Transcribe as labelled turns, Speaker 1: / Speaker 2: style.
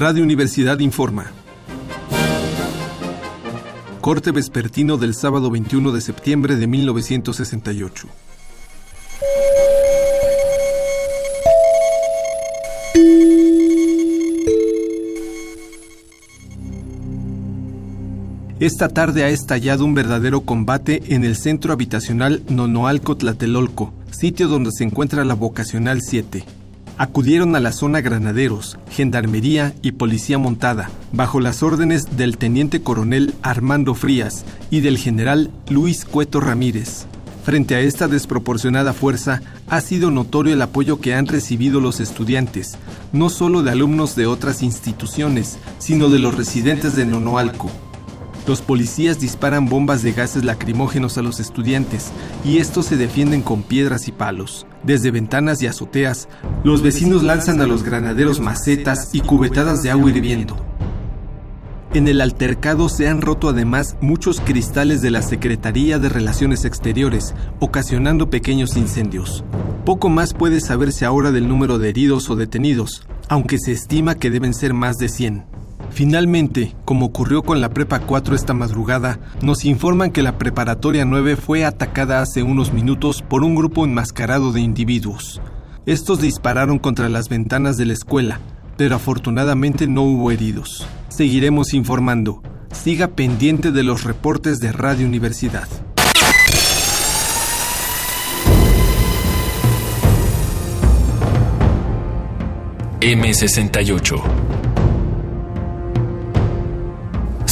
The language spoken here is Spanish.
Speaker 1: Radio Universidad informa. Corte vespertino del sábado 21 de septiembre de 1968. Esta tarde ha estallado un verdadero combate en el centro habitacional Nonoalco Tlatelolco, sitio donde se encuentra la vocacional 7 acudieron a la zona granaderos, gendarmería y policía montada, bajo las órdenes del teniente coronel Armando Frías y del general Luis Cueto Ramírez. Frente a esta desproporcionada fuerza, ha sido notorio el apoyo que han recibido los estudiantes, no solo de alumnos de otras instituciones, sino de los residentes de Nonoalco. Los policías disparan bombas de gases lacrimógenos a los estudiantes y estos se defienden con piedras y palos. Desde ventanas y azoteas, los vecinos lanzan a los granaderos macetas y cubetadas de agua hirviendo. En el altercado se han roto además muchos cristales de la Secretaría de Relaciones Exteriores, ocasionando pequeños incendios. Poco más puede saberse ahora del número de heridos o detenidos, aunque se estima que deben ser más de 100. Finalmente, como ocurrió con la Prepa 4 esta madrugada, nos informan que la Preparatoria 9 fue atacada hace unos minutos por un grupo enmascarado de individuos. Estos dispararon contra las ventanas de la escuela, pero afortunadamente no hubo heridos. Seguiremos informando. Siga pendiente de los reportes de Radio Universidad.
Speaker 2: M68